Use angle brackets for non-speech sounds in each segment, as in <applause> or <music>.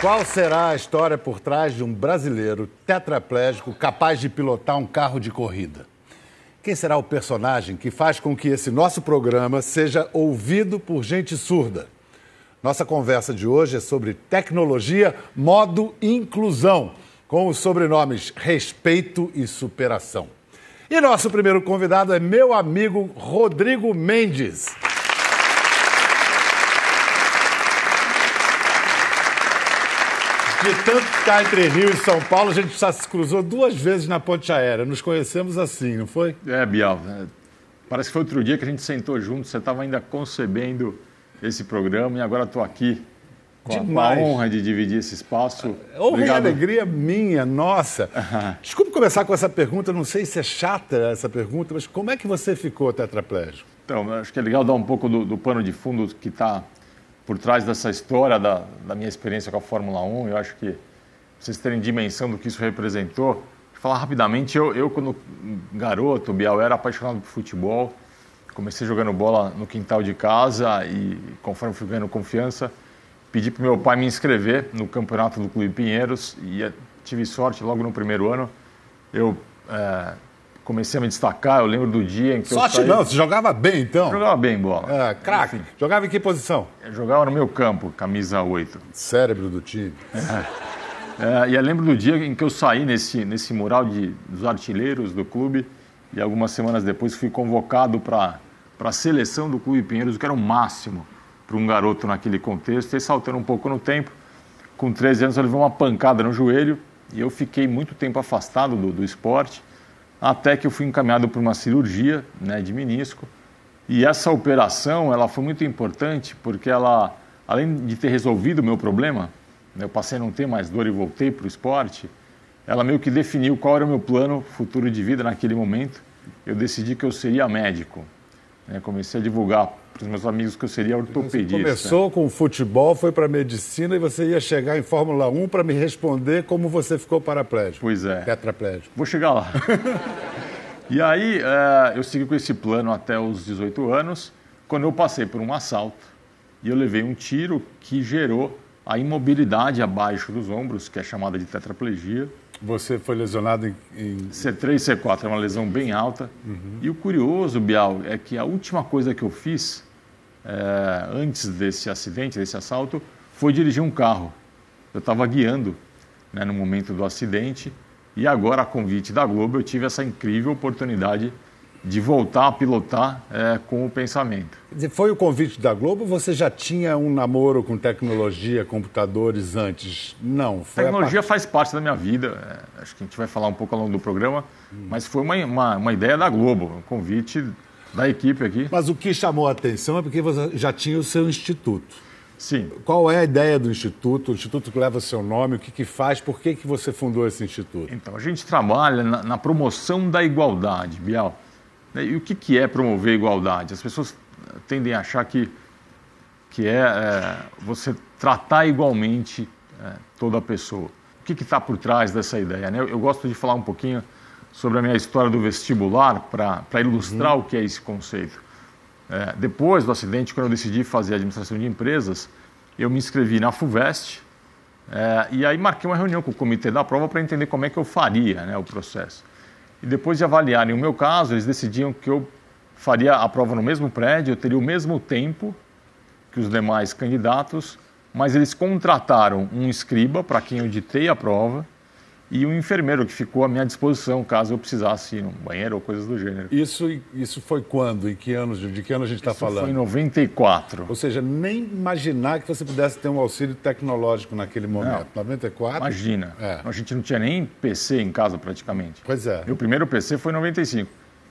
Qual será a história por trás de um brasileiro tetraplégico capaz de pilotar um carro de corrida? Quem será o personagem que faz com que esse nosso programa seja ouvido por gente surda? Nossa conversa de hoje é sobre tecnologia, modo inclusão, com os sobrenomes Respeito e Superação. E nosso primeiro convidado é meu amigo Rodrigo Mendes. De tanto ficar entre Rio e São Paulo, a gente já se cruzou duas vezes na ponte aérea. Nos conhecemos assim, não foi? É, Bial. É, parece que foi outro dia que a gente sentou junto, você estava ainda concebendo esse programa e agora estou aqui com a honra de dividir esse espaço. Honra Obrigado. e alegria minha, nossa. Desculpe começar com essa pergunta, não sei se é chata essa pergunta, mas como é que você ficou tetraplégico? Então, acho que é legal dar um pouco do, do pano de fundo que está por trás dessa história da, da, minha experiência com a Fórmula 1. Eu acho que vocês terem dimensão do que isso representou. Vou falar rapidamente, eu, eu quando garoto, Bial, era apaixonado por futebol. Comecei jogando bola no quintal de casa e conforme fui ganhando confiança, pedi para meu pai me inscrever no campeonato do Clube Pinheiros e eh, tive sorte logo no primeiro ano. Eu é, comecei a me destacar. Eu lembro do dia em que Sorte eu saí... não, você jogava bem então? Jogava bem bola. É, craque. Jogava em que posição? Eu jogava no meu campo, camisa 8. Cérebro do time. É. É, e eu lembro do dia em que eu saí nesse, nesse mural de, dos artilheiros do clube e algumas semanas depois fui convocado para a seleção do Clube Pinheiros, o que era o máximo para um garoto naquele contexto. E saltando um pouco no tempo, com 13 anos eu levei uma pancada no joelho e eu fiquei muito tempo afastado do, do esporte até que eu fui encaminhado para uma cirurgia né, de menisco. E essa operação ela foi muito importante porque ela, além de ter resolvido o meu problema, né, eu passei a não ter mais dor e voltei para o esporte, ela meio que definiu qual era o meu plano futuro de vida naquele momento. Eu decidi que eu seria médico. Né, comecei a divulgar para os meus amigos que eu seria ortopedista. Você começou com futebol, foi para medicina e você ia chegar em Fórmula 1 para me responder como você ficou paraplégico. Pois é. Tetraplégico. Vou chegar lá. <laughs> e aí, é, eu segui com esse plano até os 18 anos, quando eu passei por um assalto e eu levei um tiro que gerou a imobilidade abaixo dos ombros, que é chamada de tetraplegia. Você foi lesionado em, em... C3 e C4, é uma lesão bem alta. Uhum. E o curioso, Bial, é que a última coisa que eu fiz é, antes desse acidente, desse assalto, foi dirigir um carro. Eu estava guiando né, no momento do acidente e agora, a convite da Globo, eu tive essa incrível oportunidade de voltar a pilotar é, com o pensamento. Foi o convite da Globo ou você já tinha um namoro com tecnologia, computadores antes? Não. tecnologia faz parte da minha vida, é, acho que a gente vai falar um pouco ao longo do programa, hum. mas foi uma, uma, uma ideia da Globo, um convite da equipe aqui. Mas o que chamou a atenção é porque você já tinha o seu instituto. Sim. Qual é a ideia do instituto? O instituto que leva seu nome, o que, que faz, por que, que você fundou esse instituto? Então, a gente trabalha na, na promoção da igualdade, Bial. E o que, que é promover igualdade? As pessoas tendem a achar que, que é, é você tratar igualmente é, toda a pessoa. O que está por trás dessa ideia? Né? Eu, eu gosto de falar um pouquinho sobre a minha história do vestibular para ilustrar uhum. o que é esse conceito. É, depois do acidente, quando eu decidi fazer administração de empresas, eu me inscrevi na FUVEST e aí marquei uma reunião com o comitê da prova para entender como é que eu faria né, o processo. E depois de avaliarem o meu caso, eles decidiam que eu faria a prova no mesmo prédio, eu teria o mesmo tempo que os demais candidatos, mas eles contrataram um escriba para quem eu ditei a prova e um enfermeiro que ficou à minha disposição caso eu precisasse ir no banheiro ou coisas do gênero. Isso, isso foi quando? Em que anos? De que ano a gente está falando? Foi em 94. Ou seja, nem imaginar que você pudesse ter um auxílio tecnológico naquele momento. Não, 94? Imagina. É. A gente não tinha nem PC em casa praticamente. Pois é. Meu primeiro PC foi em 95.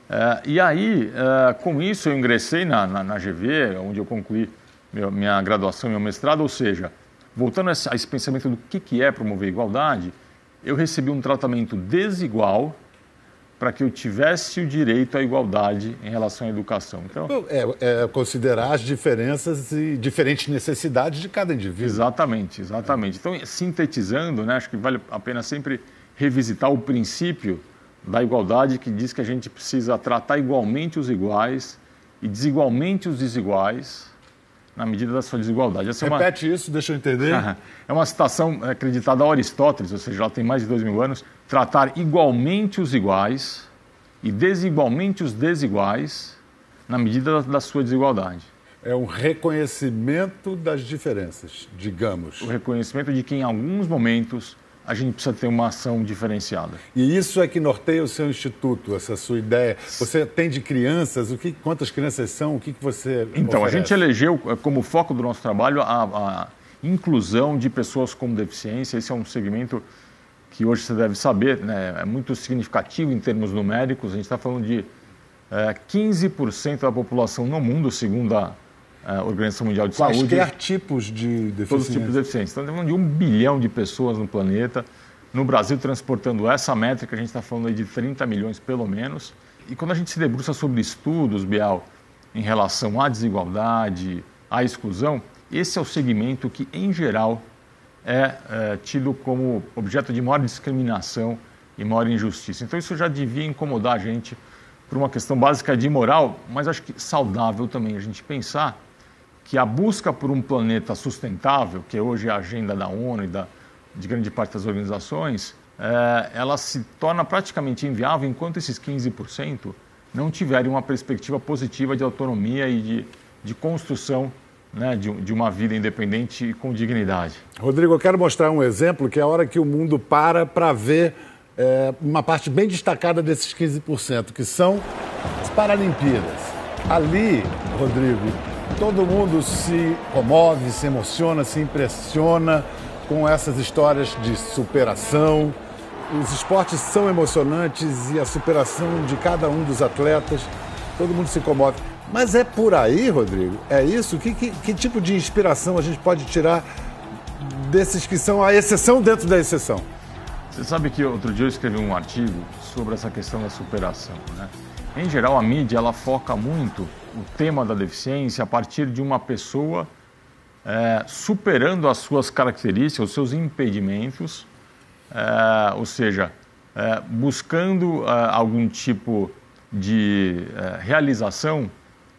É, e aí, é, com isso, eu ingressei na, na, na GV, onde eu concluí meu, minha graduação e meu mestrado. Ou seja, voltando a esse, a esse pensamento do que, que é promover igualdade eu recebi um tratamento desigual para que eu tivesse o direito à igualdade em relação à educação. Então, é, é, considerar as diferenças e diferentes necessidades de cada indivíduo. Exatamente, exatamente. Então, sintetizando, né, acho que vale a pena sempre revisitar o princípio da igualdade que diz que a gente precisa tratar igualmente os iguais e desigualmente os desiguais na medida da sua desigualdade. Essa Repete é uma... isso, deixa eu entender. é uma citação acreditada a Aristóteles, ou seja, ela tem mais de dois mil anos. Tratar igualmente os iguais e desigualmente os desiguais na medida da sua desigualdade. É um reconhecimento das diferenças, digamos. O reconhecimento de que em alguns momentos a gente precisa ter uma ação diferenciada. E isso é que norteia o seu instituto, essa sua ideia. Você atende crianças, o que, quantas crianças são, o que, que você Então, oferece? a gente elegeu como foco do nosso trabalho a, a inclusão de pessoas com deficiência. Esse é um segmento que hoje você deve saber, né, é muito significativo em termos numéricos. A gente está falando de é, eh, 15% da população no mundo, segundo a a Organização Mundial de Quaisquer Saúde. Quaisquer tipos de deficiência. Todos os tipos de deficiência. Então, estamos falando de um bilhão de pessoas no planeta. No Brasil, transportando essa métrica, a gente está falando de 30 milhões pelo menos. E quando a gente se debruça sobre estudos, Bial, em relação à desigualdade, à exclusão, esse é o segmento que, em geral, é, é tido como objeto de maior discriminação e maior injustiça. Então, isso já devia incomodar a gente por uma questão básica de moral, mas acho que saudável também a gente pensar que a busca por um planeta sustentável, que hoje é a agenda da ONU e da, de grande parte das organizações, é, ela se torna praticamente inviável enquanto esses 15% não tiverem uma perspectiva positiva de autonomia e de, de construção né, de, de, uma vida independente e com dignidade. Rodrigo, eu quero mostrar um exemplo que é a hora que o mundo para para ver é, uma parte bem destacada desses 15%, que são as Paralimpíadas. Ali, Rodrigo, todo mundo se comove, se emociona, se impressiona com essas histórias de superação. Os esportes são emocionantes e a superação de cada um dos atletas, todo mundo se comove. Mas é por aí, Rodrigo? É isso? Que, que, que tipo de inspiração a gente pode tirar desses que são a exceção dentro da exceção? Você sabe que outro dia eu escrevi um artigo sobre essa questão da superação, né? Em geral, a mídia ela foca muito o tema da deficiência a partir de uma pessoa é, superando as suas características, os seus impedimentos, é, ou seja, é, buscando é, algum tipo de é, realização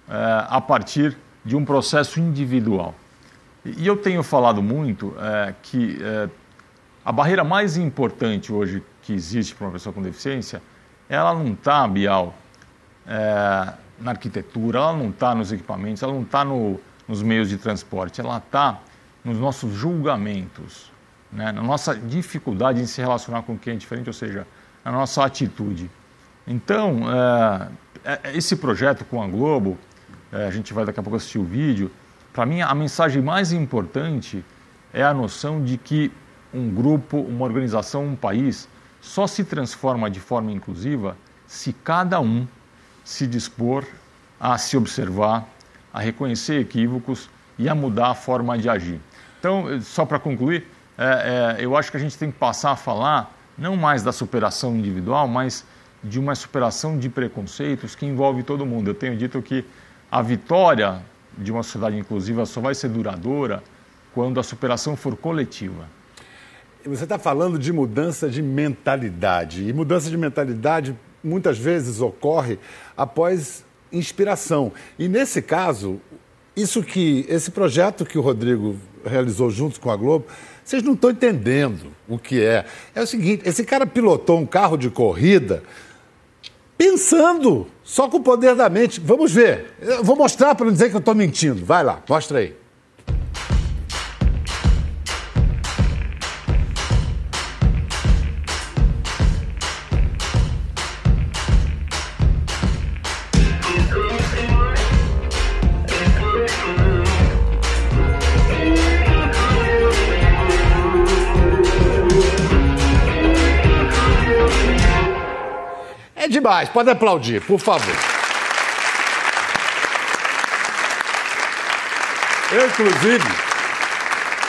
é, a partir de um processo individual. E eu tenho falado muito que a barreira mais importante hoje que existe para uma pessoa com deficiência, ela não está, Bial, é, na arquitetura, ela não está nos equipamentos, ela não está no, nos meios de transporte, ela está nos nossos julgamentos, né? na nossa dificuldade em se relacionar com quem é diferente, ou seja, na nossa atitude. Então, é, é, esse projeto com a Globo, é, a gente vai daqui a pouco assistir o vídeo, para mim a mensagem mais importante é a noção de que um grupo, uma organização, um país só se transforma de forma inclusiva se cada um se dispor a se observar, a reconhecer equívocos e a mudar a forma de agir. Então, só para concluir, é, é, eu acho que a gente tem que passar a falar não mais da superação individual, mas de uma superação de preconceitos que envolve todo mundo. Eu tenho dito que a vitória de uma sociedade inclusiva só vai ser duradoura quando a superação for coletiva. Você está falando de mudança de mentalidade. E mudança de mentalidade muitas vezes ocorre após inspiração. E nesse caso, isso que esse projeto que o Rodrigo realizou junto com a Globo, vocês não estão entendendo o que é. É o seguinte, esse cara pilotou um carro de corrida pensando só com o poder da mente. Vamos ver. Eu vou mostrar para não dizer que eu estou mentindo. Vai lá, mostra aí. Demais. Pode aplaudir, por favor. Eu, inclusive,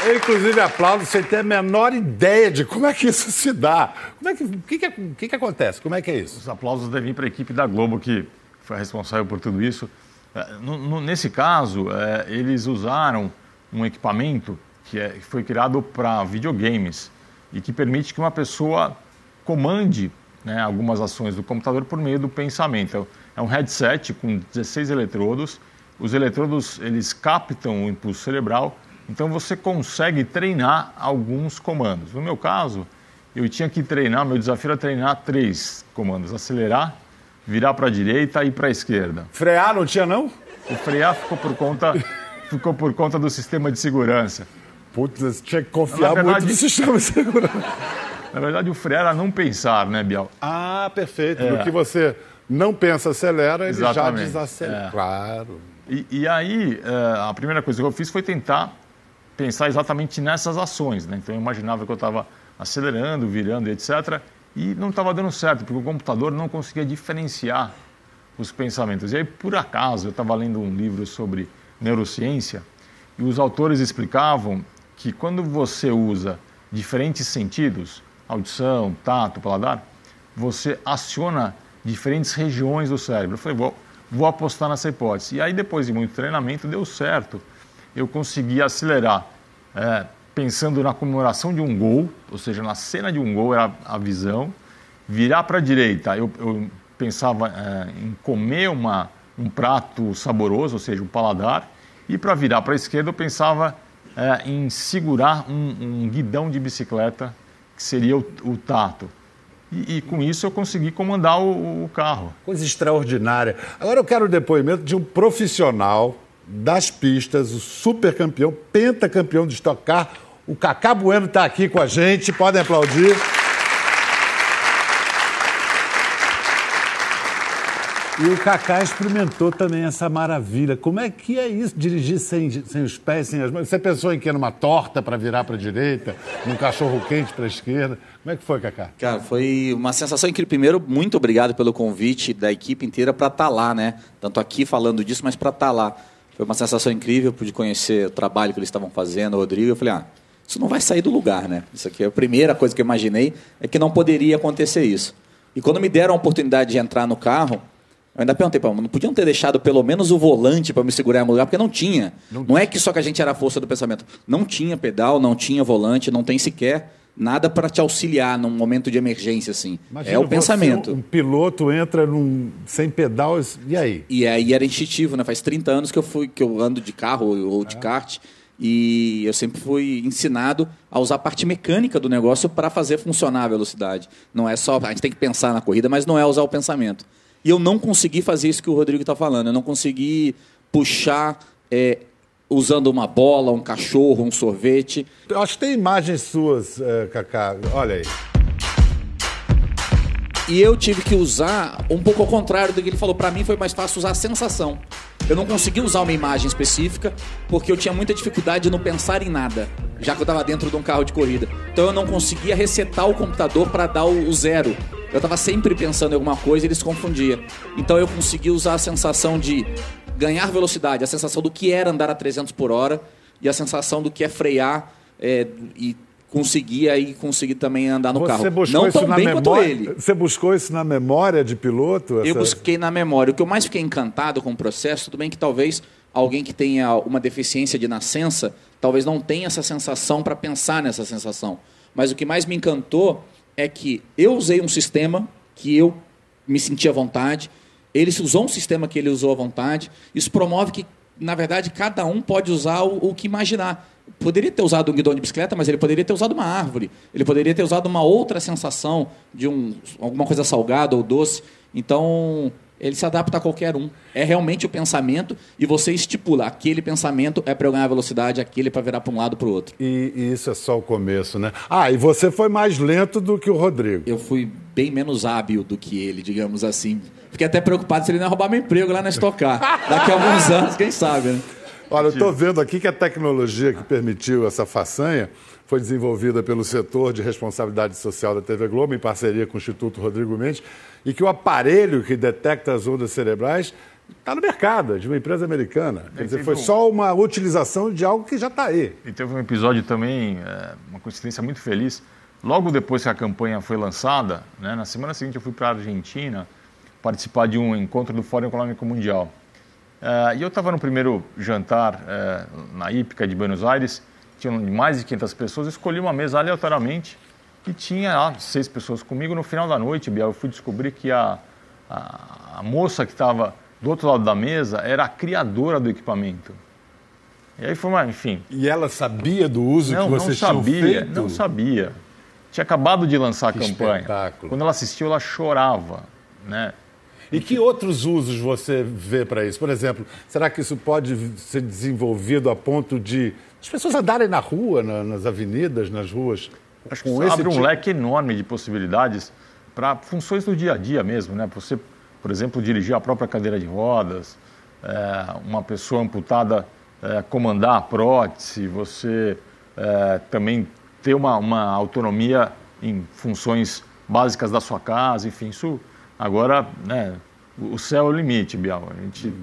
eu, inclusive, aplaudo sem ter a menor ideia de como é que isso se dá. Como é que, o que, que, que, acontece? Como é que é isso? Os aplausos devem ir para a equipe da Globo, que foi responsável por tudo isso. É, no, no, nesse caso, é, eles usaram um equipamento que, é, que foi criado para videogames e que permite que uma pessoa comande né, algumas ações do computador por meio do pensamento. É um headset com 16 eletrodos os eletrodos eles captam o impulso cerebral, então você consegue treinar alguns comandos. No meu caso, eu tinha que treinar, meu desafio era treinar três comandos: acelerar, virar para a direita e para a esquerda. Frear não tinha não? O frear ficou por conta, ficou por conta do sistema de segurança. Putz, você tinha que confiar verdade, muito no sistema de segurança. <laughs> Na verdade, o frear era não pensar, né, Biel? Ah, perfeito. É. No que você não pensa, acelera, ele Exatamente. já desacelera. É. Claro. E, e aí, é, a primeira coisa que eu fiz foi tentar pensar exatamente nessas ações. Né? Então, eu imaginava que eu estava acelerando, virando, etc. E não estava dando certo, porque o computador não conseguia diferenciar os pensamentos. E aí, por acaso, eu estava lendo um livro sobre neurociência e os autores explicavam que quando você usa diferentes sentidos, audição, tato, paladar, você aciona diferentes regiões do cérebro. Eu falei, vou, vou apostar nessa hipótese. E aí, depois de muito treinamento, deu certo. Eu consegui acelerar é, pensando na comemoração de um gol, ou seja, na cena de um gol era a visão, virar para a direita, eu, eu pensava é, em comer uma, um prato saboroso, ou seja, um paladar, e para virar para a esquerda eu pensava é, em segurar um, um, guidão de bicicleta, que seria o, o tato. E, e, com isso eu consegui comandar o, o carro. Coisa extraordinária. Agora eu quero o depoimento de um profissional das pistas, o super campeão, pentacampeão de Stock Car, o Cacá Bueno está aqui com a gente, podem aplaudir. E o Cacá experimentou também essa maravilha. Como é que é isso, dirigir sem, sem os pés, sem as mãos? Você pensou em que? Numa torta para virar para a direita? Num cachorro quente para a esquerda? Como é que foi, Cacá? Cara, foi uma sensação incrível. Primeiro, muito obrigado pelo convite da equipe inteira para estar tá lá, né? Tanto aqui falando disso, mas para estar tá lá. Foi uma sensação incrível, pude conhecer o trabalho que eles estavam fazendo, o Rodrigo. Eu falei, ah, isso não vai sair do lugar, né? Isso aqui é a primeira coisa que eu imaginei, é que não poderia acontecer isso. E quando me deram a oportunidade de entrar no carro, eu ainda perguntei para não podiam ter deixado pelo menos o volante para me segurar no lugar, porque não tinha. Não, não é que só que a gente era a força do pensamento. Não tinha pedal, não tinha volante, não tem sequer nada para te auxiliar num momento de emergência assim. Imagina é o pensamento. Um piloto entra num, sem pedal e aí? E aí era instintivo, né? Faz 30 anos que eu fui que eu ando de carro ou de é. kart. E eu sempre fui ensinado a usar a parte mecânica do negócio para fazer funcionar a velocidade. Não é só. A gente tem que pensar na corrida, mas não é usar o pensamento. E eu não consegui fazer isso que o Rodrigo está falando. Eu não consegui puxar é, usando uma bola, um cachorro, um sorvete. Eu acho que tem imagens suas, é, Cacá. Olha aí. E eu tive que usar um pouco ao contrário do que ele falou. Para mim foi mais fácil usar a sensação. Eu não consegui usar uma imagem específica porque eu tinha muita dificuldade de não pensar em nada, já que eu estava dentro de um carro de corrida. Então eu não conseguia resetar o computador para dar o, zero. Eu estava sempre pensando em alguma coisa e ele se confundia. Então eu consegui usar a sensação de ganhar velocidade, a sensação do que era andar a 300 por hora e a sensação do que é frear é, e conseguir aí conseguir também andar no Você carro. Não tão bem memória, quanto ele. Você buscou isso na memória de piloto? Essa... Eu busquei na memória. O que eu mais fiquei encantado com o processo, tudo bem que talvez alguém que tenha uma deficiência de nascença, talvez não tenha essa sensação para pensar nessa sensação. Mas o que mais me encantou é que eu usei um sistema que eu me senti à vontade, ele usou um sistema que ele usou à vontade. Isso promove que, na verdade, cada um pode usar o, o que imaginar poderia ter usado um guidão de bicicleta, mas ele poderia ter usado uma árvore. Ele poderia ter usado uma outra sensação de um, alguma coisa salgada ou doce. Então, ele se adapta a qualquer um. É realmente o pensamento e você estipula. Aquele pensamento é para eu ganhar velocidade, aquele para virar para um lado para o outro. E, e, isso é só o começo, né? Ah, e você foi mais lento do que o Rodrigo. Eu fui bem menos hábil do que ele, digamos assim. Fiquei até preocupado se ele não ia roubar meu emprego lá na Estocar. Daqui a alguns anos, quem sabe, né? Olha, eu estou vendo aqui que a tecnologia que permitiu essa façanha foi desenvolvida pelo setor de responsabilidade social da TV Globo, em parceria com o Instituto Rodrigo Mendes, e que o aparelho que detecta as ondas cerebrais está no mercado, de uma empresa americana. Quer dizer, foi só uma utilização de algo que já está aí. E teve um episódio também, é, uma coincidência muito feliz. Logo depois que a campanha foi lançada, né, na semana seguinte eu fui para a Argentina participar de um encontro do Fórum Econômico Mundial. Uh, e eu estava no primeiro jantar uh, na Ípica de Buenos Aires, tinha mais de 500 pessoas, eu escolhi uma mesa aleatoriamente e tinha lá seis pessoas comigo. No final da noite, Biel, eu fui descobrir que a, a, a moça que estava do outro lado da mesa era a criadora do equipamento. E aí foi uma, enfim. E ela sabia do uso não, que vocês não sabia, tinham feito? Não sabia. Tinha acabado de lançar a Que campanha. espetáculo. Quando ela assistiu, ela chorava, né? E que outros usos você vê para isso? Por exemplo, será que isso pode ser desenvolvido a ponto de as pessoas andarem na rua, na- nas avenidas, nas ruas? Acho que abre um tipo- leque enorme de possibilidades para funções do dia a dia mesmo, né? Você, por exemplo, dirigir a própria cadeira de rodas, é, uma pessoa amputada é, comandar a prótese, você é, também ter uma, uma autonomia em funções básicas da sua casa, enfim, isso agora, né? O céu é o limite, Bial. A gente,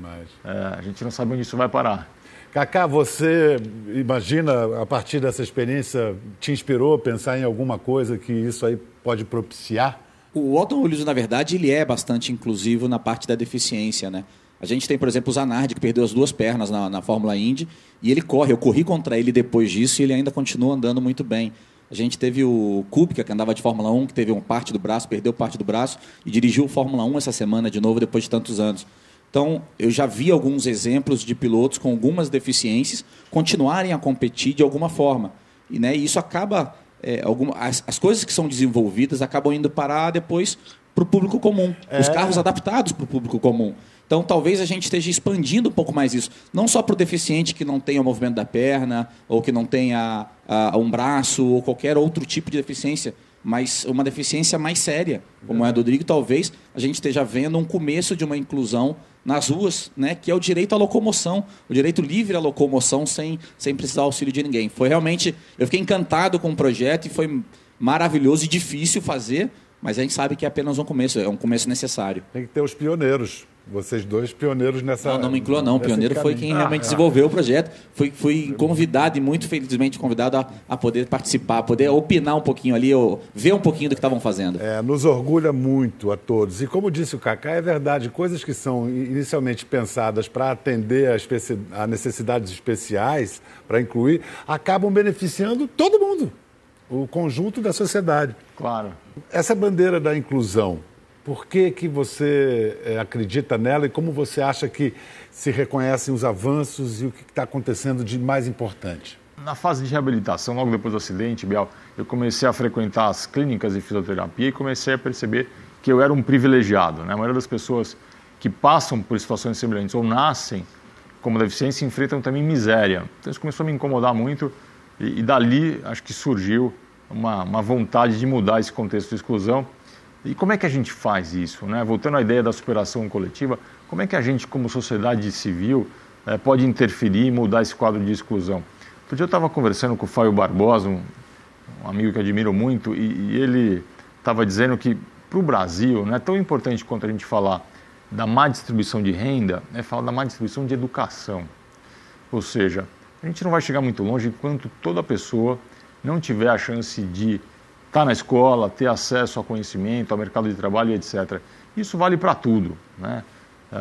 é, a gente não sabe onde isso vai parar. Cacá, você imagina, a partir dessa experiência, te inspirou a pensar em alguma coisa que isso aí pode propiciar? O automobilismo, na verdade, ele é bastante inclusivo na parte da deficiência, né? A gente tem, por exemplo, o Zanardi, que perdeu as duas pernas na, na Fórmula Indy, e ele corre. Eu corri contra ele depois disso e ele ainda continua andando muito bem. A gente teve o Kubica, que andava de Fórmula 1, que teve uma parte do braço, perdeu parte do braço, e dirigiu o Fórmula 1 essa semana de novo, depois de tantos anos. Então, eu já vi alguns exemplos de pilotos com algumas deficiências continuarem a competir de alguma forma. E né, isso acaba. é, alguma, as, as coisas que são desenvolvidas acabam indo parar depois para o público comum. Os carros adaptados para o público comum. Então, talvez a gente esteja expandindo um pouco mais isso. Não só para o deficiente que não tenha o movimento da perna, ou que não tenha ah, um braço, ou qualquer outro tipo de deficiência, mas uma deficiência mais séria, como é a do Rodrigo, talvez a gente esteja vendo um começo de uma inclusão nas ruas, né, que é o direito à locomoção, o direito livre à locomoção sem, sem precisar auxílio de ninguém. Foi realmente, eu fiquei encantado com o projeto e foi maravilhoso e difícil fazer, mas a gente sabe que é apenas um começo, é um começo necessário. Tem que ter os pioneiros. Vocês dois pioneiros nessa. Não, não me inclua não. Pioneiro foi quem realmente desenvolveu o projeto. Fui, fui convidado e muito felizmente convidado a, a poder participar, a poder opinar um pouquinho ali, ou ver um pouquinho do que estavam fazendo. É, nos orgulha muito a todos. E como disse o Cacá, é verdade, coisas que são inicialmente pensadas para atender a, especi- a necessidades especiais, para incluir, acabam beneficiando todo mundo, o conjunto da sociedade. Claro. Essa bandeira da inclusão, por que, que você eh, acredita nela e como você acha que se reconhecem os avanços e o que está acontecendo de mais importante? Na fase de reabilitação, logo depois do acidente, Biel, eu comecei a frequentar as clínicas de fisioterapia e comecei a perceber que eu era um privilegiado. Né? A maioria das pessoas que passam por situações semelhantes ou nascem como deficiência enfrentam também miséria. Então isso começou a me incomodar muito e, e dali acho que surgiu uma, uma vontade de mudar esse contexto de exclusão. E como é que a gente faz isso? Né? Voltando à ideia da superação coletiva, como é que a gente, como sociedade civil, eh, pode interferir e mudar esse quadro de exclusão? Outro dia eu estava conversando com o Fábio Barbosa, um, um amigo que admiro muito, e, e ele estava dizendo que para o Brasil não é tão importante quanto a gente falar da má distribuição de renda, é falar da má distribuição de educação. Ou seja, a gente não vai chegar muito longe enquanto toda pessoa não tiver a chance de estar na escola, ter acesso ao conhecimento, ao mercado de trabalho, etc. Isso vale para tudo, né?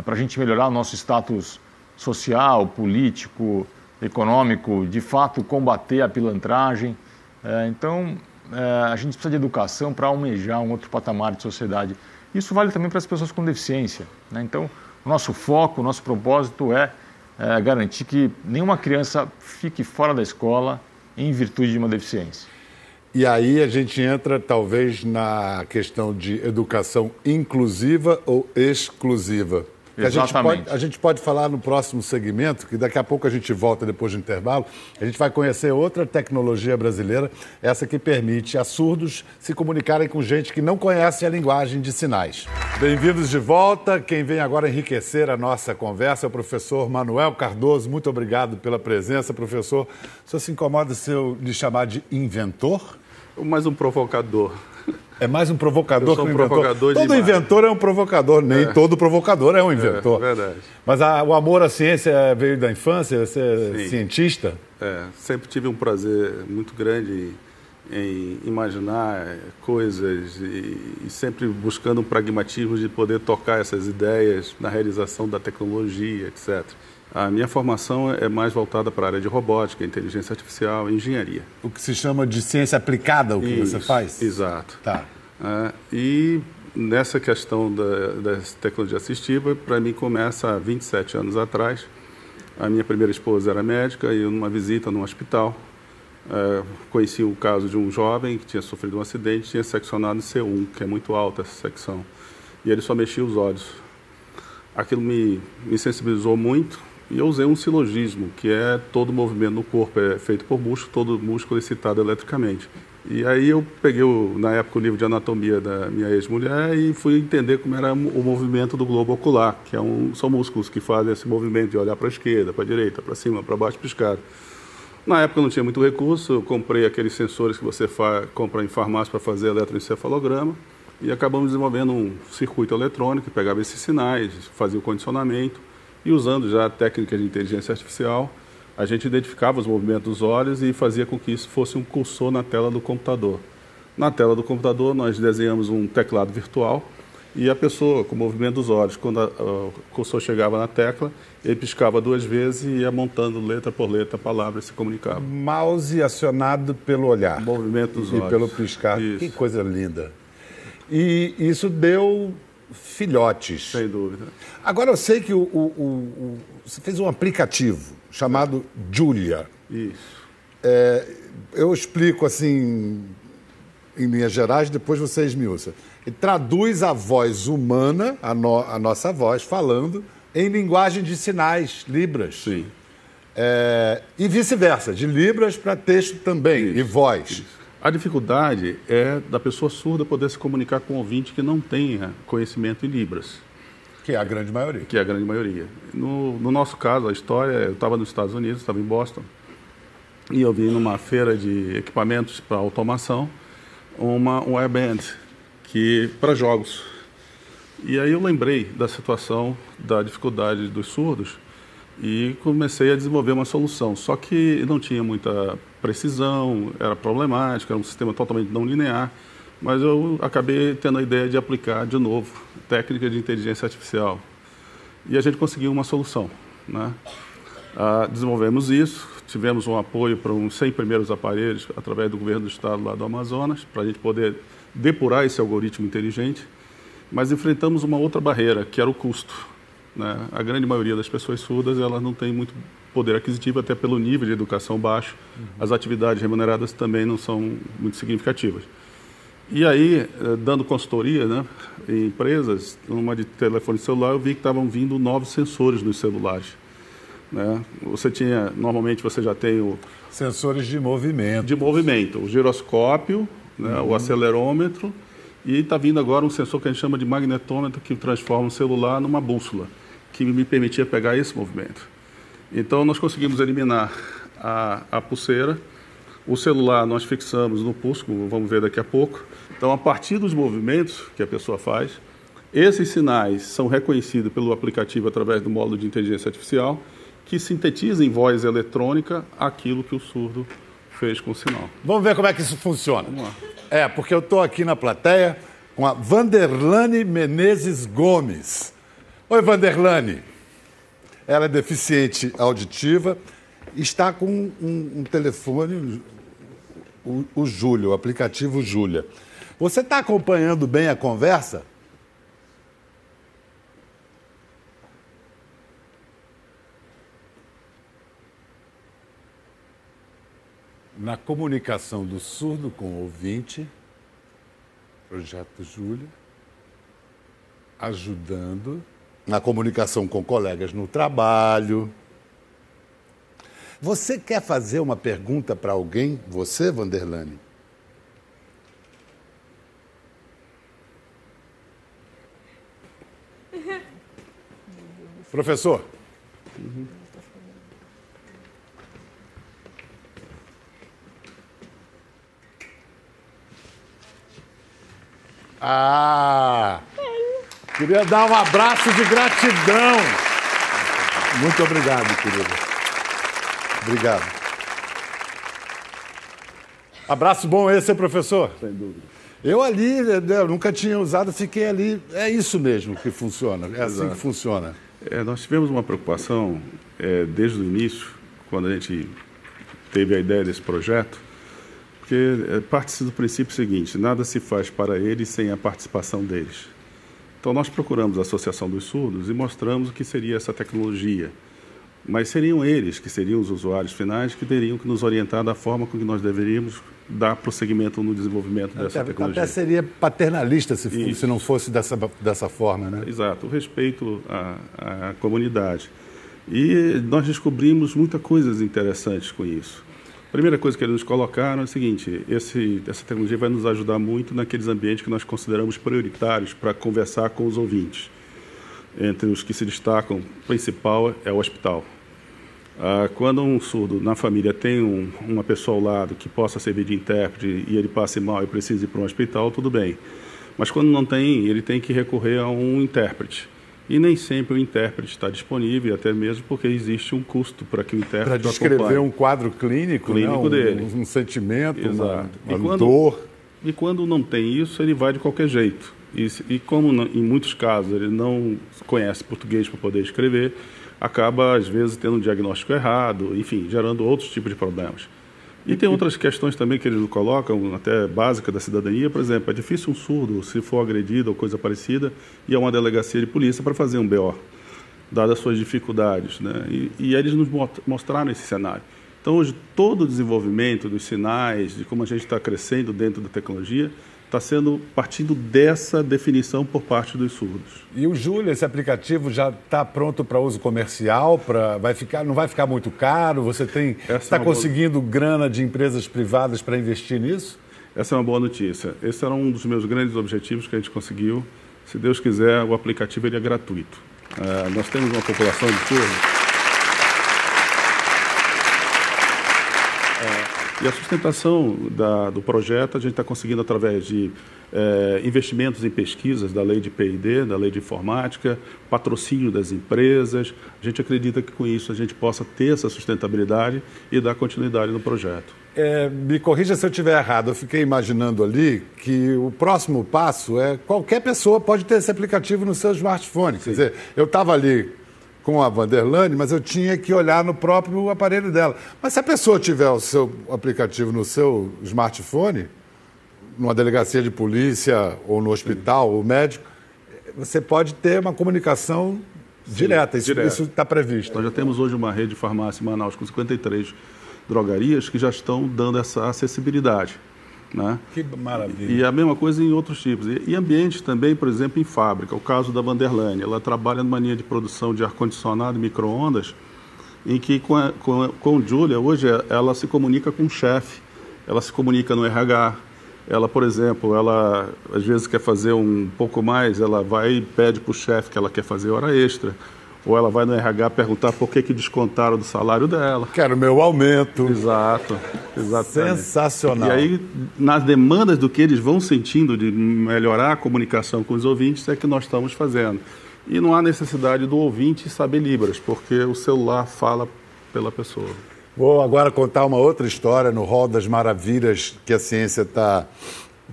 para a gente melhorar o nosso status social, político, econômico, de fato combater a pilantragem. É, então, é, a gente precisa de educação para almejar um outro patamar de sociedade. Isso vale também para as pessoas com deficiência. Né? Então, o nosso foco, o nosso propósito é, é garantir que nenhuma criança fique fora da escola em virtude de uma deficiência. E aí a gente entra talvez na questão de educação inclusiva ou exclusiva. A gente, pode, a gente pode falar no próximo segmento, que daqui a pouco a gente volta depois do intervalo. A gente vai conhecer outra tecnologia brasileira, essa que permite a surdos se comunicarem com gente que não conhece a linguagem de sinais. Bem-vindos de volta. Quem vem agora enriquecer a nossa conversa é o professor Manuel Cardoso. Muito obrigado pela presença, professor. O senhor se incomoda se eu lhe chamar de inventor? Mais um provocador. É mais um provocador Eu sou que um inventor. provocador todo imagem. inventor é um provocador, nem todo provocador é um inventor. É, verdade. Mas a- o amor à ciência veio da infância, você é Sim. cientista? É, sempre tive um prazer muito grande em imaginar coisas e, e sempre buscando um pragmatismo de poder tocar essas ideias na realização da tecnologia, etc. A minha formação é mais voltada para a área de robótica, inteligência artificial e engenharia. O que se chama de ciência aplicada, o que você Isso, faz? Exato. Tá. É, e nessa questão da, da tecnologia assistiva, para mim começa há 27 anos atrás. A minha primeira esposa era médica e numa visita num hospital, é, conheci o caso de um jovem que tinha sofrido um acidente, tinha seccionado C1, que é muito alta essa secção, e ele só mexia os olhos. Aquilo me, me sensibilizou muito e eu usei um silogismo, que é todo movimento no corpo é feito por músculo, todo músculo é excitado eletricamente. E aí eu peguei, o, na época, o livro de anatomia da minha ex-mulher e fui entender como era o movimento do globo ocular, que é um, são músculos que fazem esse movimento de olhar para a esquerda, para a direita, para cima, para baixo, piscar. Na época eu não tinha muito recurso, eu comprei aqueles sensores que você compra em farmácia para fazer eletroencefalograma e acabamos desenvolvendo um circuito eletrônico que pegava esses sinais, fazia o condicionamento e usando já a técnica de inteligência artificial, a gente identificava os movimentos dos olhos e fazia com que isso fosse um cursor na tela do computador. Na tela do computador nós desenhamos um teclado virtual e a pessoa, com o movimento dos olhos, quando a, a, o cursor chegava na tecla, ele piscava duas vezes e ia montando letra por letra a palavra e se comunicava. Mouse acionado pelo olhar. movimento dos e olhos. E pelo piscar. Isso. Que coisa linda. E isso deu filhotes. Sem dúvida. Agora eu sei que o, o, o, você fez um aplicativo chamado Julia. Isso. É, eu explico assim em linhas gerais, depois você esmiuça. Ele traduz a voz humana, a, no, a, nossa voz, falando em linguagem de sinais, Libras. Sim. É, e vice-versa, de Libras para texto também, Isso. e voz. Isso. A dificuldade é da pessoa surda poder se comunicar com um ouvinte que não tenha conhecimento em Libras. Que é a grande maioria. Que é a grande maioria. No, no nosso caso, a história, eu estava nos Estados Unidos, estava em Boston, e eu vi numa feira de equipamentos para automação uma um airband que para jogos. E aí eu lembrei da situação da dificuldade dos surdos e comecei a desenvolver uma solução. Só que não tinha muita precisão, era problemático, era um sistema totalmente não linear. Mas eu acabei tendo a ideia de aplicar de novo técnica de inteligência artificial. E a gente conseguiu uma solução. Né? Ah, desenvolvemos isso, tivemos um apoio para uns 100 primeiros aparelhos através do governo do estado lá do Amazonas, para a gente poder depurar esse algoritmo inteligente, mas enfrentamos uma outra barreira, que era o custo. Né? A grande maioria das pessoas surdas elas não tem muito poder aquisitivo, até pelo nível de educação baixo. Uhum. As atividades remuneradas também não são muito significativas. E aí, eh, dando consultoria né, em empresas, numa de telefone celular, eu vi que estavam vindo novos sensores nos celulares. Né? Você tinha, normalmente você já tem o... Sensores de movimento. De movimento, o giroscópio, né, uhum. o acelerômetro, e está vindo agora um sensor que a gente chama de magnetômetro, que transforma o celular numa bússola, que me permitia pegar esse movimento. Então, nós conseguimos eliminar a, a pulseira, o celular nós fixamos no pulso, como vamos ver daqui a pouco. Então, a partir dos movimentos que a pessoa faz, esses sinais são reconhecidos pelo aplicativo através do módulo de inteligência artificial, que sintetiza em voz eletrônica aquilo que o surdo fez com o sinal. Vamos ver como é que isso funciona. Vamos lá. É, porque eu estou aqui na plateia com a Vanderlane Menezes Gomes. Oi, Vanderlane. Ela é deficiente auditiva, está com um, um telefone, o, o Júlio, o aplicativo Júlia. Você está acompanhando bem a conversa? Na comunicação do surdo com o ouvinte, Projeto Júlia, ajudando na comunicação com colegas no trabalho, você quer fazer uma pergunta para alguém? Você, Vanderlane? Professor. Uhum. Ah! Queria dar um abraço de gratidão. Muito obrigado, querida. Obrigado. Abraço bom esse, professor? Sem dúvida. Eu ali, eu nunca tinha usado, fiquei ali. É isso mesmo que funciona, é assim que funciona. É, nós tivemos uma preocupação é, desde o início, quando a gente teve a ideia desse projeto, Porque é, parte-se do princípio seguinte: nada se faz para eles sem a participação deles. Então, nós procuramos a Associação dos Surdos e mostramos o que seria essa tecnologia. Mas seriam eles, que seriam os usuários finais, que teriam que nos orientar da forma com que nós deveríamos dar prosseguimento no desenvolvimento até, dessa tecnologia. Até seria paternalista se, se não fosse dessa, dessa forma, né? Exato, o respeito à, à comunidade. E nós descobrimos muitas coisas interessantes com isso. Primeira coisa que eles nos colocaram é o seguinte: esse, essa tecnologia vai nos ajudar muito naqueles ambientes que nós consideramos prioritários para conversar com os ouvintes. Entre os que se destacam, principal é o hospital. Ah, quando um surdo na família tem um, uma pessoa ao lado que possa servir de intérprete e ele passe mal e precisa ir para um hospital, tudo bem. Mas quando não tem, ele tem que recorrer a um intérprete. E nem sempre o intérprete está disponível, até mesmo porque existe um custo para que o intérprete Para descrever acompanhe. um quadro clínico, clínico né? dele. Um, um sentimento, Exato. uma, uma e quando, dor. E quando não tem isso, ele vai de qualquer jeito. E, e como não, em muitos casos ele não conhece português para poder escrever, acaba às vezes tendo um diagnóstico errado, enfim, gerando outros tipos de problemas. E tem outras questões também que eles colocam, até básica da cidadania, por exemplo, é difícil um surdo, se for agredido ou coisa parecida, ir a uma delegacia de polícia para fazer um BO, dadas as suas dificuldades. Né? E, e eles nos mostraram esse cenário. Então, hoje, todo o desenvolvimento dos sinais, de como a gente está crescendo dentro da tecnologia, está sendo partindo dessa definição por parte dos surdos. E o Júlio, esse aplicativo já está pronto para uso comercial? Pra, vai ficar, não vai ficar muito caro? Você tem está é conseguindo boa... grana de empresas privadas para investir nisso? Essa é uma boa notícia. Esse era um dos meus grandes objetivos que a gente conseguiu. Se Deus quiser, o aplicativo ele é gratuito. Uh, nós temos uma população de surdos E a sustentação da, do projeto a gente está conseguindo através de é, investimentos em pesquisas da lei de P&D, da lei de informática, patrocínio das empresas. A gente acredita que com isso a gente possa ter essa sustentabilidade e dar continuidade no projeto. É, me corrija se eu estiver errado, eu fiquei imaginando ali que o próximo passo é qualquer pessoa pode ter esse aplicativo no seu smartphone. Sim. Quer dizer, eu estava ali com a Vanderlane, mas eu tinha que olhar no próprio aparelho dela. Mas se a pessoa tiver o seu aplicativo no seu smartphone, numa delegacia de polícia ou no hospital, ou médico, você pode ter uma comunicação Sim, direta. Isso está previsto. Nós já temos hoje uma rede de farmácia em Manaus com 53 drogarias que já estão dando essa acessibilidade. Né? Que maravilha. E a mesma coisa em outros tipos. E, e ambiente também, por exemplo, em fábrica. O caso da Vanderlane. Ela trabalha numa linha de produção de ar-condicionado e micro-ondas, em que com, a, com, com Julia, hoje, ela se comunica com o chefe, ela se comunica no RH. Ela, por exemplo, ela às vezes quer fazer um pouco mais, ela vai e pede para o chefe que ela quer fazer hora extra ou ela vai no RH perguntar por que, que descontaram do salário dela. Quero meu aumento. Exato, exatamente. Sensacional. E aí, nas demandas do que eles vão sentindo de melhorar a comunicação com os ouvintes, é que nós estamos fazendo. E não há necessidade do ouvinte saber Libras, porque o celular fala pela pessoa. Vou agora contar uma outra história no rol das maravilhas que a ciência está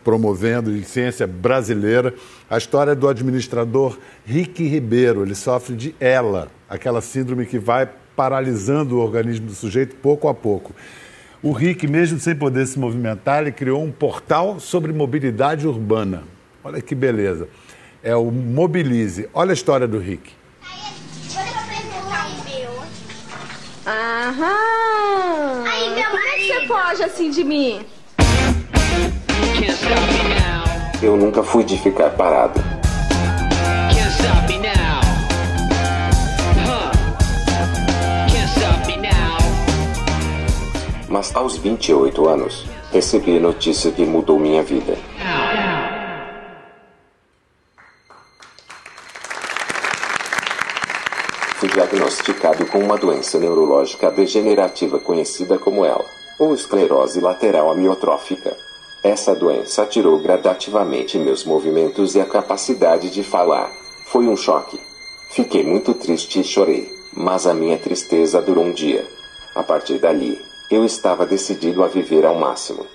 promovendo de ciência brasileira, a história do administrador Rick Ribeiro. Ele sofre de ELA, aquela síndrome que vai paralisando o organismo do sujeito pouco a pouco. O Rick, mesmo sem poder se movimentar, ele criou um portal sobre mobilidade urbana. Olha que beleza. É o Mobilize. Olha a história do Rick. Aham! Aí, meu Por que você foge assim de mim? Eu nunca fui de ficar parado. Mas aos 28 anos, recebi a notícia que mudou minha vida. Fui diagnosticado com uma doença neurológica degenerativa conhecida como ELA, ou esclerose lateral amiotrófica. Essa doença tirou gradativamente meus movimentos e a capacidade de falar. Foi um choque. Fiquei muito triste e chorei, mas a minha tristeza durou um dia. A partir dali, eu estava decidido a viver ao máximo.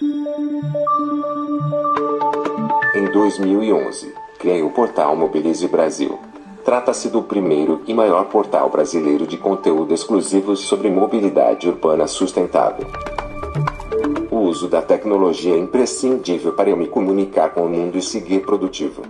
Em 2011, criei o portal Mobilize Brasil. Trata-se do primeiro e maior portal brasileiro de conteúdo exclusivo sobre mobilidade urbana sustentável. O uso da tecnologia é imprescindível para eu me comunicar com o mundo e seguir produtivo.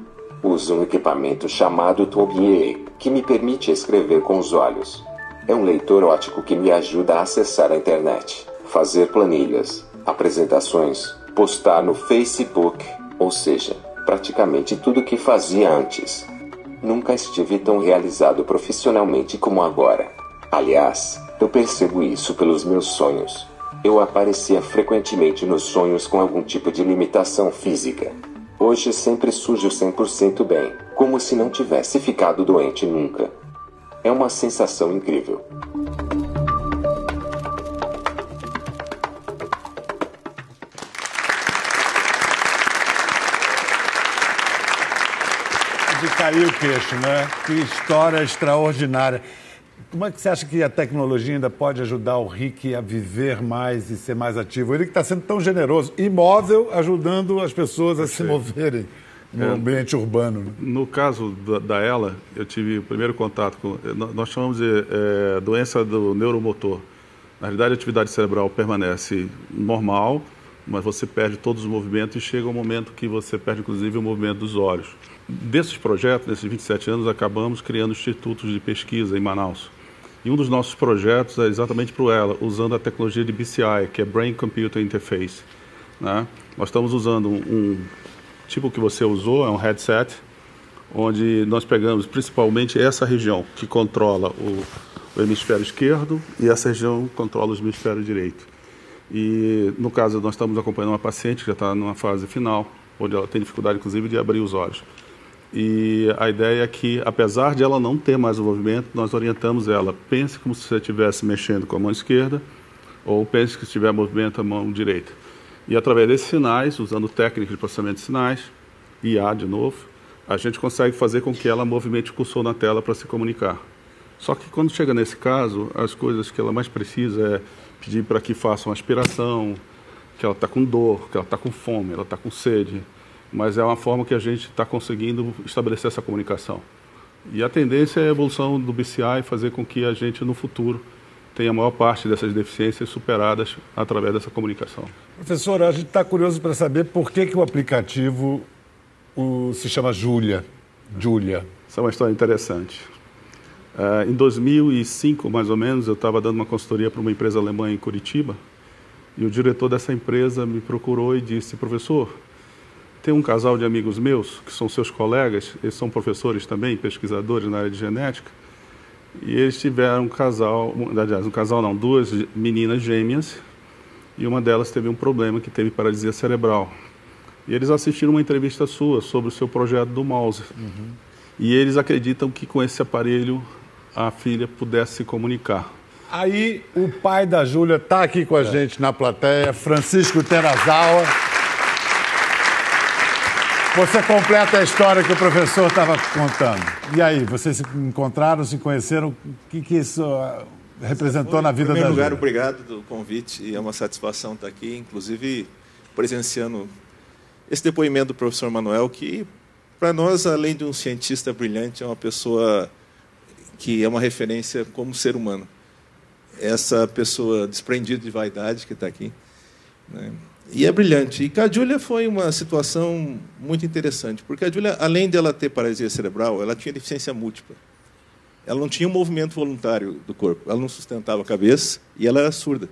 Uso um equipamento chamado Tobier, que me permite escrever com os olhos. É um leitor ótico que me ajuda a acessar a internet, fazer planilhas, apresentações, postar no Facebook, ou seja, praticamente tudo que fazia antes. Nunca estive tão realizado profissionalmente como agora. Aliás, eu percebo isso pelos meus sonhos. Eu aparecia frequentemente nos sonhos com algum tipo de limitação física. Hoje sempre sujo 100% bem, como se não tivesse ficado doente nunca. É uma sensação incrível. De cair o queixo, né? Que história extraordinária. Como é que você acha que a tecnologia ainda pode ajudar o Rick a viver mais e ser mais ativo? Ele que está sendo tão generoso, imóvel, ajudando as pessoas a se moverem no É. ambiente urbano. né? No caso da, da ela, eu tive o primeiro contato com. nó- Nós chamamos de é, doença do neuromotor. Na realidade, a atividade cerebral permanece normal, mas você perde todos os movimentos e chega um momento que você perde, inclusive, o movimento dos olhos. Desses projetos, nesses 27 anos, acabamos criando institutos de pesquisa em Manaus. E um dos nossos projetos é exatamente para ela, usando a tecnologia de BCI, que é Brain Computer Interface. né? Nós estamos usando um, um tipo que você usou, é um headset, onde nós pegamos principalmente essa região que controla o, o hemisfério esquerdo e essa região controla o hemisfério direito. E no caso nós estamos acompanhando uma paciente que já está numa fase final, onde ela tem dificuldade inclusive de abrir os olhos. E a ideia é que, apesar de ela não ter mais o movimento, nós orientamos ela. Pense como se você estivesse mexendo com a mão esquerda, ou pense que se tiver movimento a mão direita. E através desses sinais, usando técnicas de processamento de sinais, IA de novo, a gente consegue fazer com que ela movimente o cursor na tela para se comunicar. Só que quando chega nesse caso, as coisas que ela mais precisa é pedir para que faça uma aspiração, que ela está com dor, que ela está com fome, ela está com sede. Mas é uma forma que a gente está conseguindo estabelecer essa comunicação. E a tendência é a evolução do BCI fazer com que a gente, no futuro, tenha a maior parte dessas deficiências superadas através dessa comunicação. Professor, a gente está curioso para saber por que, que o aplicativo o- se chama Júlia. Júlia. Essa é uma história interessante. Ah, em 2005, mais ou menos, eu estava dando uma consultoria para uma empresa alemã em Curitiba e o diretor dessa empresa me procurou e disse: professor, tem um casal de amigos meus que são seus colegas, eles são professores também, pesquisadores na área de genética, e eles tiveram um casal, um- aliás, um casal não, duas meninas gêmeas, e uma delas teve um problema que teve paralisia cerebral. E eles assistiram uma entrevista sua sobre o seu projeto do mouse. E eles acreditam que com esse aparelho a filha pudesse se comunicar. Aí o pai da Júlia está aqui com a gente na plateia, Francisco Terazawa. Você completa a história que o professor estava contando. E aí, vocês se encontraram, se conheceram? O que, que isso ah, representou na Em vida da primeiro lugar, obrigado do convite e é uma satisfação estar aqui, inclusive presenciando esse depoimento do professor Manuel, que para nós, além de um cientista brilhante, é uma pessoa que é uma referência como ser humano. Essa pessoa desprendida de vaidade que está aqui. né? E é brilhante. E com a Júlia foi uma situação muito interessante, porque a Júlia, além dela ter paralisia cerebral, ela tinha deficiência múltipla. Ela não tinha um movimento voluntário do corpo, ela não sustentava a cabeça e ela era surda.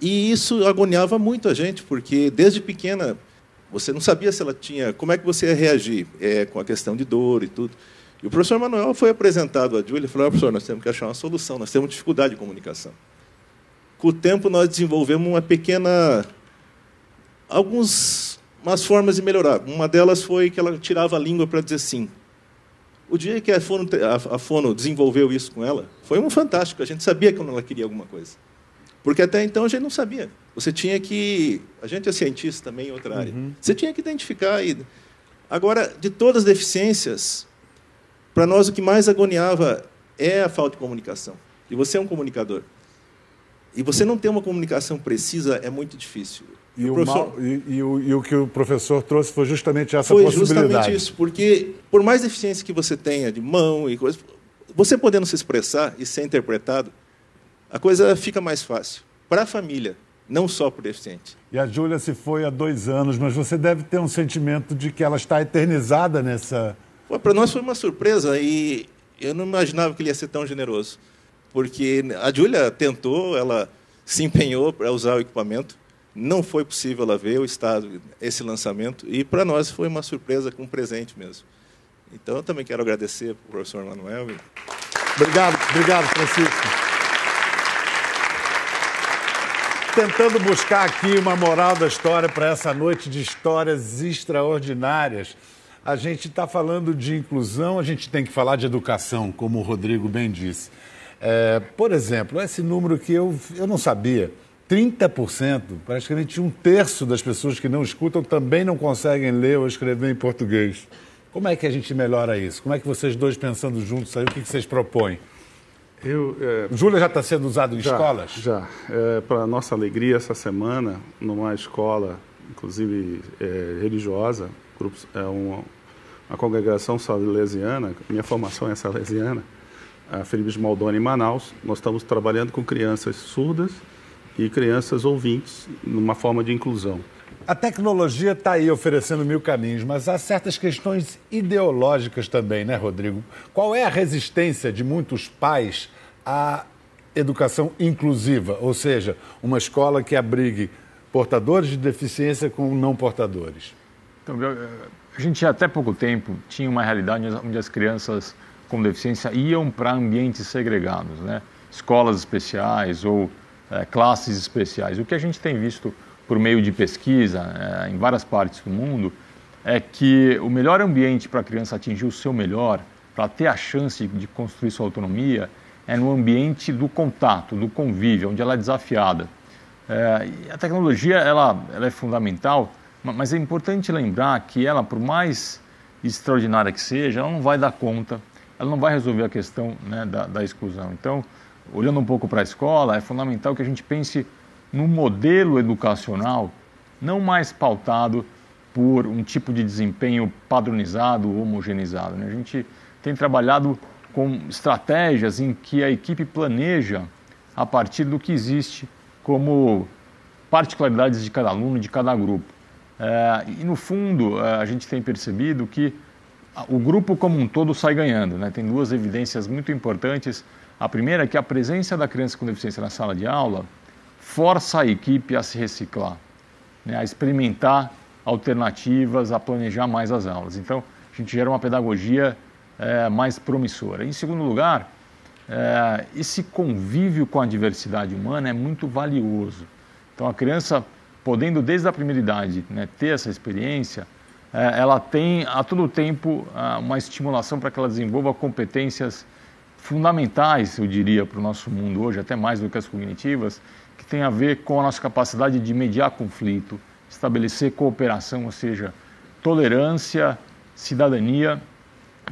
E isso agoniava muito a gente, porque desde pequena você não sabia se ela tinha, como é que você ia reagir é, com a questão de dor e tudo. E o professor Manuel foi apresentado a Júlia e falou: ah, professor, nós temos que achar uma solução, nós temos dificuldade de comunicação. Com o tempo, nós desenvolvemos uma pequena. Algumas umas formas de melhorar. Uma delas foi que ela tirava a língua para dizer sim. O dia que a Fono, a, Fono desenvolveu isso com ela, foi um fantástico. A gente sabia quando ela queria alguma coisa. Porque até então a gente não sabia. Você tinha que. A gente é cientista também em outra área. Você tinha que identificar. E... Agora, de todas as deficiências, para nós o que mais agoniava é a falta de comunicação. E você é um comunicador. E você não ter uma comunicação precisa é muito difícil. E o, professor- mal- e- e o- e o que o professor trouxe foi justamente essa foi possibilidade. justamente isso, porque por mais deficiência que você tenha de mão e coisas, você podendo se expressar e ser interpretado, a coisa fica mais fácil para a família, não só para o deficiente. E a Júlia se foi há dois anos, mas você deve ter um sentimento de que ela está eternizada nessa. Para nós foi uma surpresa e eu não imaginava que ele ia ser tão generoso. Porque a Júlia tentou, ela se empenhou para usar o equipamento, não foi possível ela ver o estado, esse lançamento, e para nós foi uma surpresa com um presente mesmo. Então eu também quero agradecer ao professor Manuel. Obrigado, obrigado, Francisco. Tentando buscar aqui uma moral da história para essa noite de histórias extraordinárias. A gente está falando de inclusão, a gente tem que falar de educação, como o Rodrigo bem disse. É, por exemplo, esse número que eu, eu não sabia, 30%, praticamente um terço das pessoas que não escutam também não conseguem ler ou escrever em português. Como é que a gente melhora isso? Como é que vocês dois pensando juntos aí, o que vocês propõem? Eu, é, Júlia já está sendo usado em já, escolas? Já. É, Para nossa alegria, essa semana, numa escola, inclusive é, religiosa, grupos, é uma, uma congregação salesiana, minha formação é salesiana, a Felipe Maldoni em Manaus, nós estamos trabalhando com crianças surdas e crianças ouvintes numa forma de inclusão. A tecnologia está aí oferecendo mil caminhos, mas há certas questões ideológicas também, né, Rodrigo? Qual é a resistência de muitos pais à educação inclusiva, ou seja, uma escola que abrigue portadores de deficiência com não portadores? Então, a gente até pouco tempo tinha uma realidade onde as crianças com deficiência iam para ambientes segregados, né? escolas especiais ou é, classes especiais. O que a gente tem visto por meio de pesquisa é, em várias partes do mundo, é que o melhor ambiente para a criança atingir o seu melhor, para ter a chance de construir sua autonomia, é no ambiente do contato, do convívio, onde ela é desafiada. É, a tecnologia ela, ela é fundamental, mas é importante lembrar que ela, por mais extraordinária que seja, ela não vai dar conta, ela não vai resolver a questão né, da, da exclusão. Então, olhando um pouco para a escola, é fundamental que a gente pense num modelo educacional não mais pautado por um tipo de desempenho padronizado, homogeneizado. Né? A gente tem trabalhado com estratégias em que a equipe planeja a partir do que existe como particularidades de cada aluno, de cada grupo. É, e no fundo, é, a gente tem percebido que o grupo como um todo sai ganhando. Né? Tem duas evidências muito importantes. A primeira é que a presença da criança com deficiência na sala de aula força a equipe a se reciclar, né, a experimentar alternativas, a planejar mais as aulas. Então, a gente gera uma pedagogia é, mais promissora. Em segundo lugar, é, esse convívio com a diversidade humana é muito valioso. Então, a criança, podendo desde a primeira idade né, ter essa experiência, é, ela tem a todo tempo uma estimulação para que ela desenvolva competências fundamentais, eu diria, para o nosso mundo hoje, até mais do que as cognitivas, que tem a ver com a nossa capacidade de mediar conflito, estabelecer cooperação, ou seja, tolerância, cidadania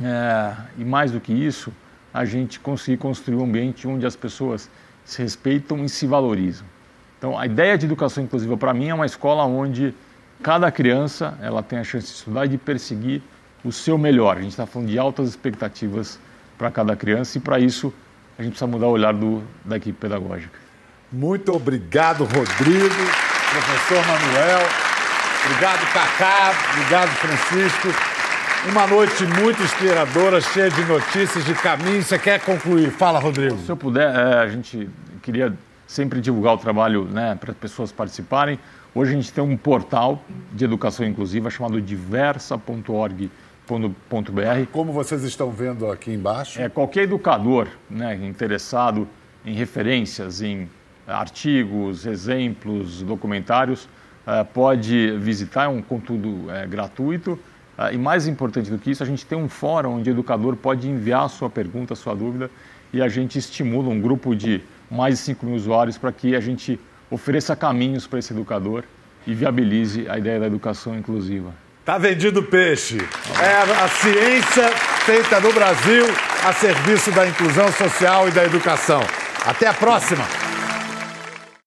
é, e mais do que isso, a gente conseguir construir um ambiente onde as pessoas se respeitam e se valorizam. Então, a ideia de educação inclusiva para mim é uma escola onde cada criança ela tem a chance de estudar e de perseguir o seu melhor. A gente está falando de altas expectativas para cada criança e para isso a gente precisa mudar o olhar do, da equipe pedagógica. Muito obrigado, Rodrigo, professor Manuel. Obrigado, Cacá. Obrigado, Francisco. Uma noite muito inspiradora, cheia de notícias, de caminho. Você quer concluir? Fala, Rodrigo. Se eu puder, é, a gente queria sempre divulgar o trabalho né, para as pessoas participarem. Hoje a gente tem um portal de educação inclusiva chamado diversa.org.br. Como vocês estão vendo aqui embaixo. É, qualquer educador né, interessado em referências, em artigos, exemplos, documentários, eh, pode visitar, é um conteúdo eh, gratuito. Eh, e mais importante do que isso, a gente tem um fórum onde o educador pode enviar a sua pergunta, a sua dúvida, e a gente estimula um grupo de mais de 5 mil usuários para que a gente ofereça caminhos para esse educador e viabilize a ideia da educação inclusiva. Está vendido peixe. É a ciência feita no Brasil a serviço da inclusão social e da educação. Até a próxima!